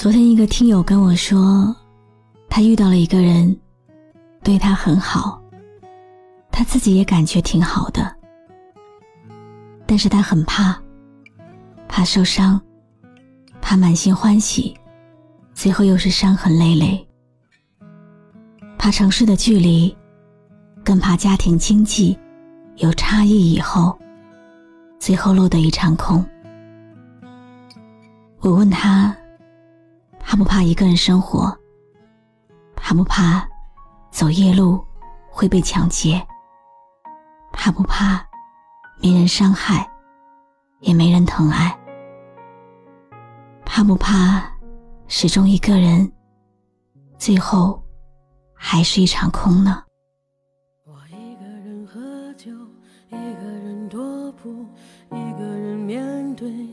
昨天一个听友跟我说，他遇到了一个人。对他很好，他自己也感觉挺好的，但是他很怕，怕受伤，怕满心欢喜，最后又是伤痕累累，怕城市的距离，更怕家庭经济有差异以后，最后落得一场空。我问他，怕不怕一个人生活？怕不怕？走夜路会被抢劫，怕不怕？没人伤害，也没人疼爱，怕不怕？始终一个人，最后还是一场空呢？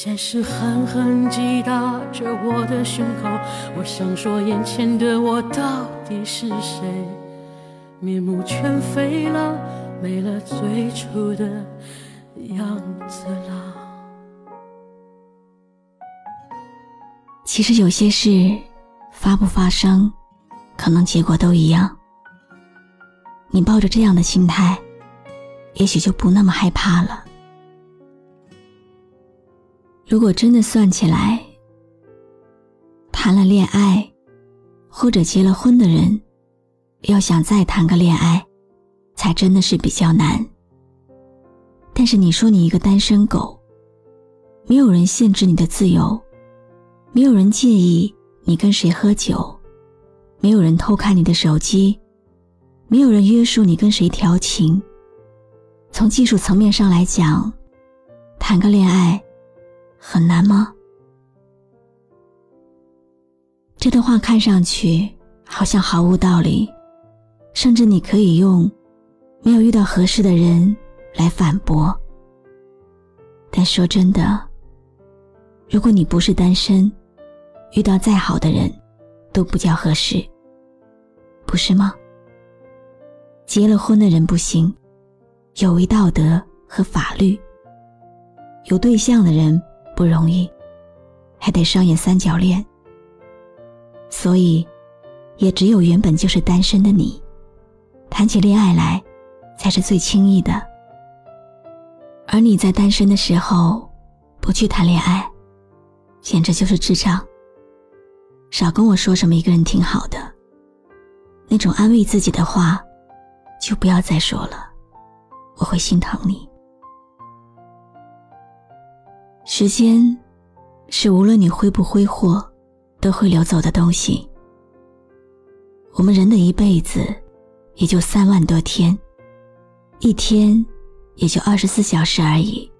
现实狠狠击打着我的胸口。我想说，眼前的我到底是谁？面目全非了。没了最初的样子了。其实有些事发不发生，可能结果都一样。你抱着这样的心态，也许就不那么害怕了。如果真的算起来，谈了恋爱或者结了婚的人，要想再谈个恋爱。才真的是比较难。但是你说你一个单身狗，没有人限制你的自由，没有人介意你跟谁喝酒，没有人偷看你的手机，没有人约束你跟谁调情。从技术层面上来讲，谈个恋爱很难吗？这段话看上去好像毫无道理，甚至你可以用。没有遇到合适的人来反驳，但说真的，如果你不是单身，遇到再好的人，都不叫合适，不是吗？结了婚的人不行，有违道德和法律；有对象的人不容易，还得上演三角恋。所以，也只有原本就是单身的你，谈起恋爱来。才是最轻易的。而你在单身的时候，不去谈恋爱，简直就是智障。少跟我说什么一个人挺好的，那种安慰自己的话，就不要再说了，我会心疼你。时间，是无论你挥不挥霍，都会流走的东西。我们人的一辈子，也就三万多天。一天也就二十四小时而已，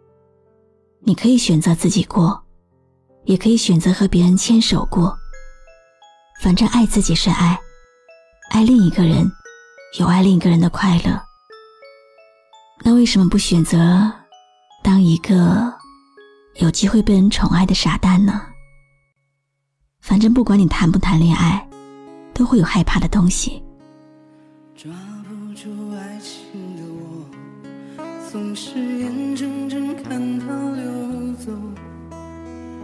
你可以选择自己过，也可以选择和别人牵手过。反正爱自己是爱，爱另一个人有爱另一个人的快乐。那为什么不选择当一个有机会被人宠爱的傻蛋呢？反正不管你谈不谈恋爱，都会有害怕的东西。抓不住爱情的我。总是眼睁睁看它流走，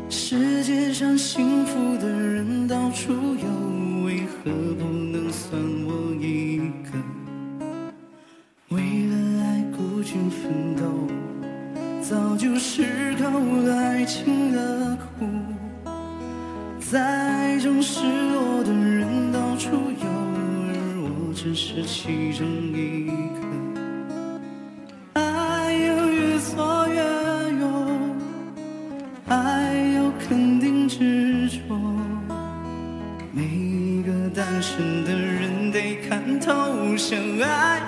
世界上幸福的人到处有，为何不能算我一个？早就吃透了爱情的苦。在爱中失落的人到处有，而我只是其中一个。爱有越挫越勇，爱有肯定执着。每一个单身的人得看透，相爱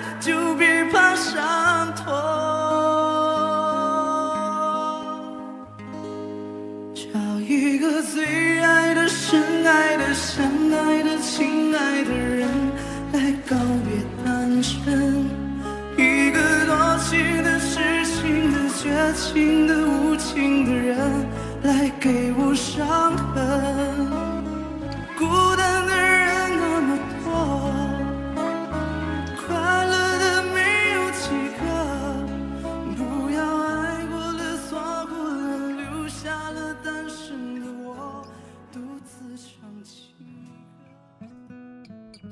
相爱的、亲爱的人来告别单身，一个多情的、痴情的、绝情、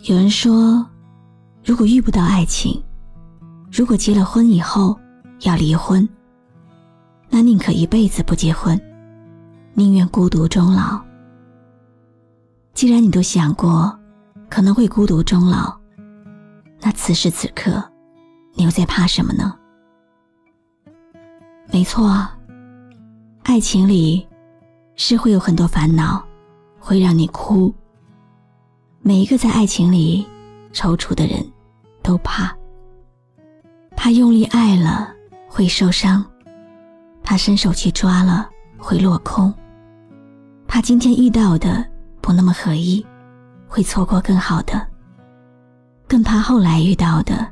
有人说，如果遇不到爱情，如果结了婚以后要离婚，那宁可一辈子不结婚，宁愿孤独终老。既然你都想过可能会孤独终老，那此时此刻你又在怕什么呢？没错，爱情里是会有很多烦恼，会让你哭。每一个在爱情里踌躇的人，都怕，怕用力爱了会受伤，怕伸手去抓了会落空，怕今天遇到的不那么合意，会错过更好的，更怕后来遇到的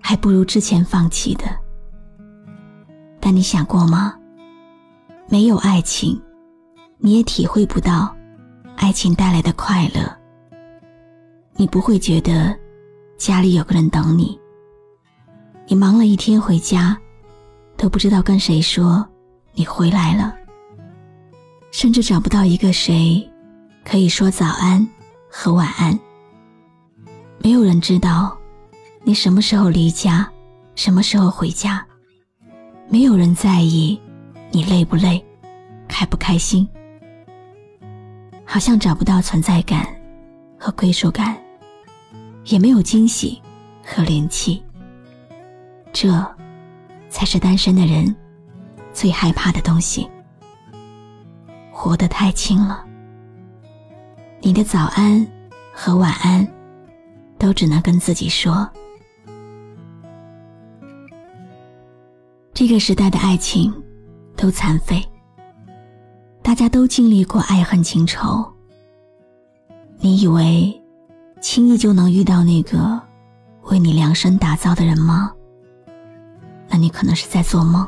还不如之前放弃的。但你想过吗？没有爱情，你也体会不到爱情带来的快乐。你不会觉得家里有个人等你。你忙了一天回家，都不知道跟谁说你回来了，甚至找不到一个谁可以说早安和晚安。没有人知道你什么时候离家，什么时候回家。没有人在意你累不累，开不开心。好像找不到存在感和归属感。也没有惊喜和灵气，这才是单身的人最害怕的东西。活得太轻了，你的早安和晚安都只能跟自己说。这个时代的爱情都残废，大家都经历过爱恨情仇。你以为？轻易就能遇到那个为你量身打造的人吗？那你可能是在做梦。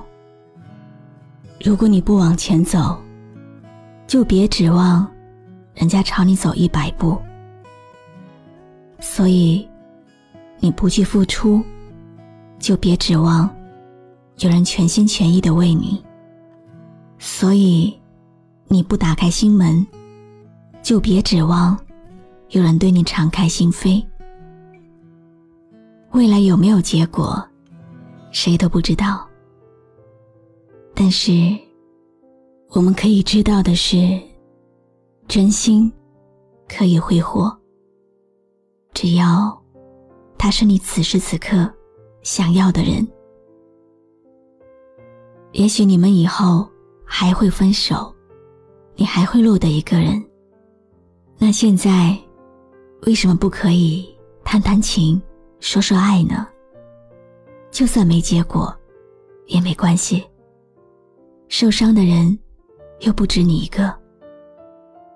如果你不往前走，就别指望人家朝你走一百步。所以，你不去付出，就别指望有人全心全意的为你。所以，你不打开心门，就别指望。有人对你敞开心扉，未来有没有结果，谁都不知道。但是，我们可以知道的是，真心可以挥霍。只要他是你此时此刻想要的人，也许你们以后还会分手，你还会落得一个人。那现在。为什么不可以谈谈情，说说爱呢？就算没结果，也没关系。受伤的人又不止你一个。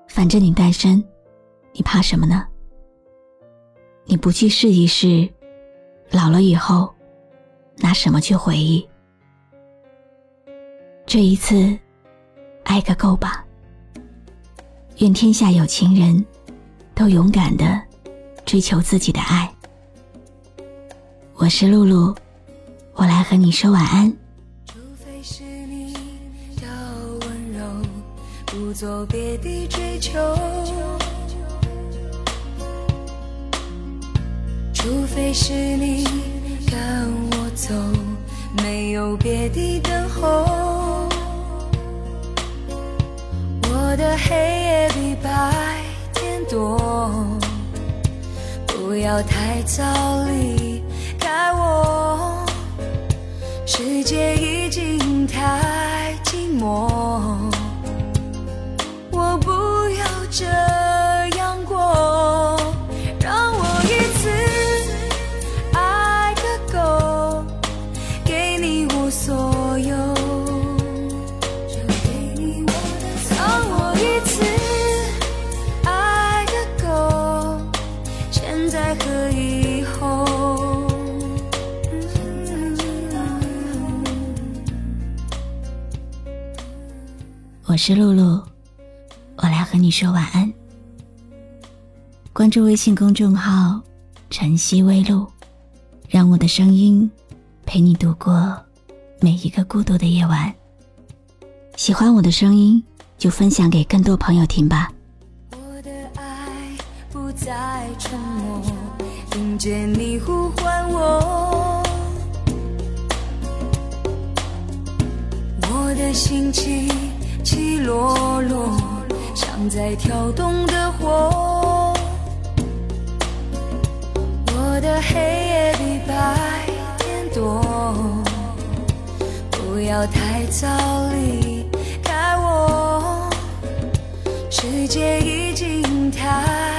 反正你单身，你怕什么呢？你不去试一试，老了以后拿什么去回忆？这一次，爱个够吧。愿天下有情人。都勇敢的追求自己的爱。我是露露，我来和你说晚安。除非是你要温柔，不做别的追求；除非是你跟我走，没有别的等候。我的黑夜比白。多不要太早离开我。世界已经太寂寞我不要这是露露，我来和你说晚安。关注微信公众号“晨曦微露”，让我的声音陪你度过每一个孤独的夜晚。喜欢我的声音，就分享给更多朋友听吧。我的爱不再沉默，听见你呼唤我，我的心情。起落落，像在跳动的火。我的黑夜比白天多，不要太早离开我，世界已经太。